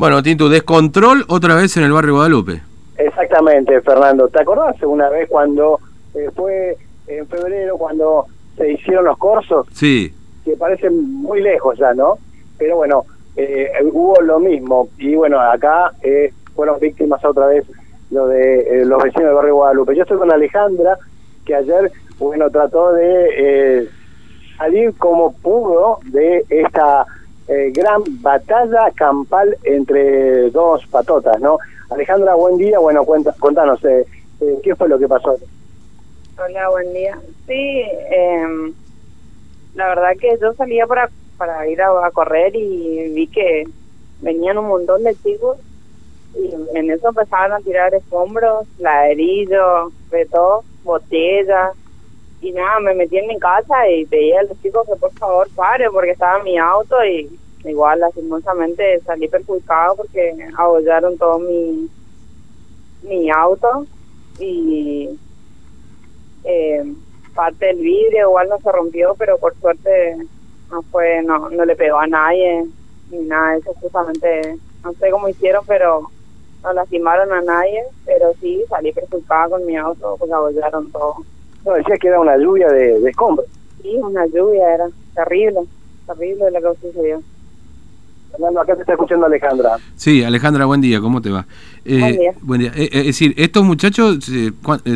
Bueno, Tinto, descontrol otra vez en el barrio Guadalupe. Exactamente, Fernando. ¿Te acordás una vez cuando eh, fue en febrero, cuando se hicieron los corsos? Sí. Que parecen muy lejos ya, ¿no? Pero bueno, eh, hubo lo mismo. Y bueno, acá eh, fueron víctimas otra vez lo de los vecinos del barrio Guadalupe. Yo estoy con Alejandra, que ayer, bueno, trató de salir como pudo de esta gran batalla campal entre dos patotas, ¿no? Alejandra, buen día. Bueno, cuenta, contanos, eh, eh, ¿qué fue lo que pasó? Hola, buen día. Sí, eh, la verdad que yo salía para, para ir a, correr y vi que venían un montón de chicos y en eso empezaban a tirar escombros, ladrillos, de todo, botellas. Y nada, me metí en mi casa y veía a los chicos que por favor pare porque estaba mi auto y igual lastimosamente salí perjudicado porque abollaron todo mi mi auto y eh, parte del vidrio igual no se rompió pero por suerte no fue no no le pegó a nadie ni nada eso justamente no sé cómo hicieron pero no lastimaron a nadie pero sí salí perjudicada con mi auto porque abollaron todo. No decía que era una lluvia de, de escombros. Sí una lluvia era terrible terrible lo que sucedió Fernando, acá te está escuchando Alejandra. Sí, Alejandra, buen día, ¿cómo te va? Eh, buen día. Eh, eh, es decir, ¿estos muchachos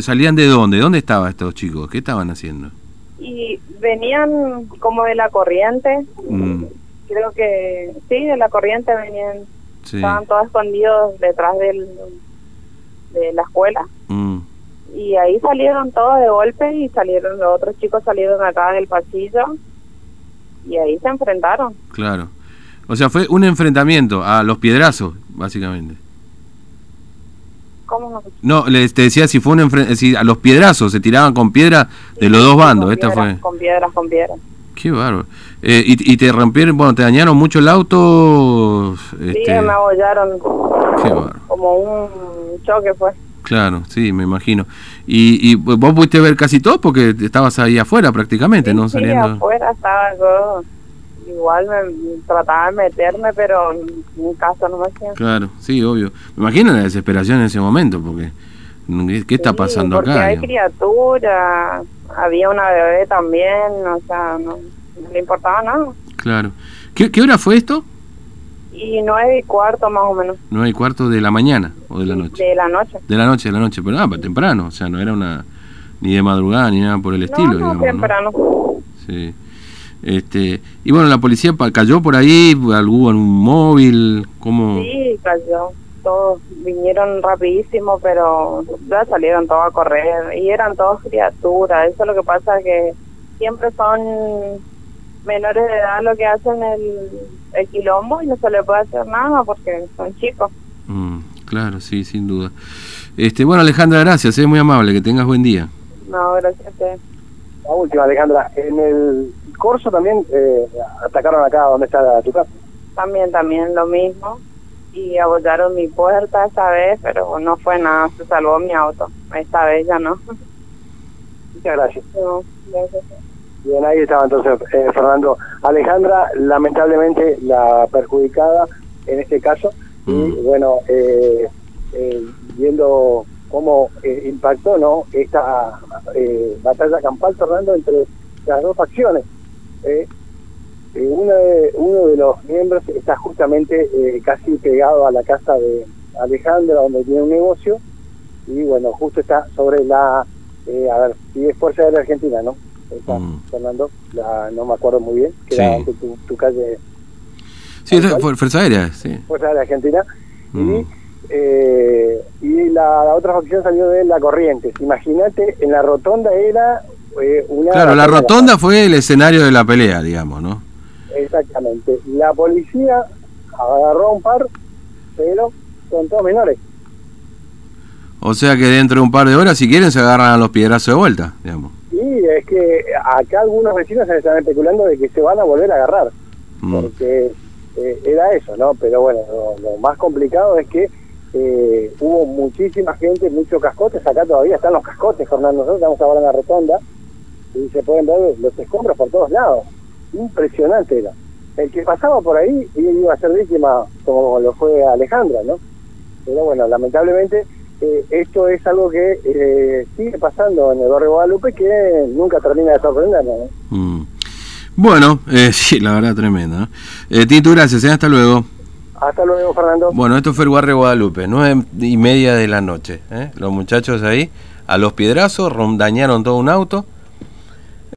salían de dónde? ¿Dónde estaban estos chicos? ¿Qué estaban haciendo? Y venían como de la corriente. Mm. Creo que sí, de la corriente venían. Estaban todos escondidos detrás del, de la escuela. Mm. Y ahí salieron todos de golpe y salieron los otros chicos salieron acá del pasillo y ahí se enfrentaron. Claro. O sea, fue un enfrentamiento a los piedrazos, básicamente. ¿Cómo no? No, les, te decía si fue un enfrentamiento, a los piedrazos, se tiraban con piedra de los dos bandos. Esta fue... Con piedras, con piedras. Qué bárbaro. Eh, y, te rompieron, bueno, te dañaron mucho el auto. Sí, este me abollaron. Qué bárbaro. Como un choque fue. Claro, sí, me imagino. Y, y vos pudiste ver casi todo porque estabas ahí afuera prácticamente, ¿no? Sí, afuera estaba yo igual me trataba de meterme, pero en caso no me hacía. Claro, sí, obvio. Me imagino la desesperación en ese momento, porque ¿qué está pasando porque acá? hay criatura, había una bebé también, o sea, no, le importaba nada. Claro. ¿Qué, ¿Qué hora fue esto? Y nueve y cuarto más o menos. ¿Nueve y cuarto de la mañana o de la noche? De la noche. De la noche, de la noche, pero nada, temprano, o sea, no era una ni de madrugada ni nada por el estilo. No, digamos, temprano. Sí. Este, y bueno, la policía cayó por ahí, hubo en un móvil, ¿cómo? Sí, cayó. Todos vinieron rapidísimo, pero ya salieron todos a correr y eran todos criaturas. Eso es lo que pasa, que siempre son menores de edad lo que hacen el, el quilombo y no se le puede hacer nada porque son chicos. Mm, claro, sí, sin duda. Este, bueno, Alejandra, gracias, es muy amable, que tengas buen día. No, gracias a usted. La última, Alejandra, en el Corso también eh, atacaron acá donde está tu casa. También, también lo mismo. Y abollaron mi puerta esta vez, pero no fue nada, se salvó mi auto. Esta vez ya no. Muchas gracias. Bien, ahí estaba entonces eh, Fernando. Alejandra, lamentablemente la perjudicada en este caso. Y mm. bueno, eh, viendo cómo impactó no esta batalla campal, Fernando, entre las dos facciones. Eh, eh, uno, de, uno de los miembros está justamente eh, casi pegado a la casa de Alejandra, donde tiene un negocio, y bueno, justo está sobre la, eh, a ver, si es Fuerza la Argentina, ¿no? Está, mm. Fernando, la, no me acuerdo muy bien, que era tu, tu, calle. Sí, es Fuerza Aérea, sí. Fuerza Aérea Argentina. Y, mm. Eh, y la, la, otra facción salió de La Corrientes. Imagínate, en la rotonda era Claro, la rotonda fue el escenario de la pelea, digamos, ¿no? Exactamente. La policía agarró un par, pero son todos menores. O sea que dentro de un par de horas, si quieren, se agarran a los piedrazos de vuelta, digamos. Sí, es que acá algunos vecinos se están especulando de que se van a volver a agarrar, mm. porque eh, era eso, ¿no? Pero bueno, lo, más complicado es que eh, hubo muchísima gente, muchos cascotes, acá todavía están los cascotes, Fernando, nosotros estamos ahora en la rotonda, y se pueden ver los escombros por todos lados. Impresionante era. el que pasaba por ahí iba a ser víctima, como lo fue Alejandra, ¿no? Pero bueno, lamentablemente eh, esto es algo que eh, sigue pasando en el barrio Guadalupe que nunca termina de sorprendernos. ¿no? Mm. Bueno, eh, sí, la verdad tremenda. Eh, Tito, gracias, hasta luego. Hasta luego, Fernando. Bueno, esto fue el barrio Guadalupe, nueve y media de la noche. Los muchachos ahí, a los piedrazos, dañaron todo un auto